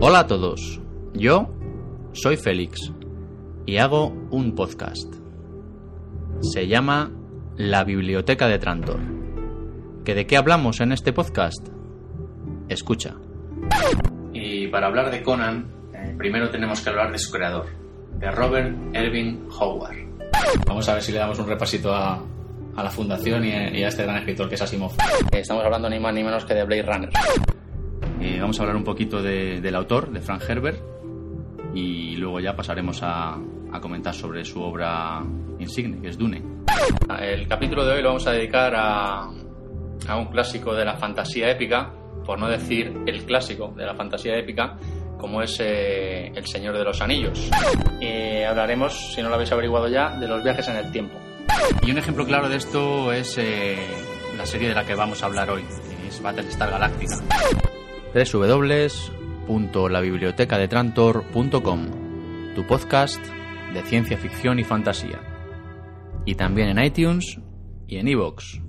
Hola a todos, yo soy Félix y hago un podcast. Se llama La Biblioteca de Trantor. ¿Que de qué hablamos en este podcast? Escucha. Y para hablar de Conan, eh, primero tenemos que hablar de su creador, de Robert Erving Howard. Vamos a ver si le damos un repasito a, a la fundación y a, y a este gran escritor que es Asimov. Estamos hablando ni más ni menos que de Blade Runner. Eh, vamos a hablar un poquito de- del autor, de Frank Herbert, y luego ya pasaremos a, a comentar sobre su obra insigne, que es Dune. El capítulo de hoy lo vamos a dedicar a, a un clásico de la fantasía épica, por no decir el clásico de la fantasía épica, como es eh, El Señor de los Anillos. Eh, hablaremos, si no lo habéis averiguado ya, de los viajes en el tiempo. Y un ejemplo claro de esto es eh, la serie de la que vamos a hablar hoy, que es Battlestar Galactica www.labibliotecadetrantor.com, tu podcast de ciencia ficción y fantasía. Y también en iTunes y en iVoox.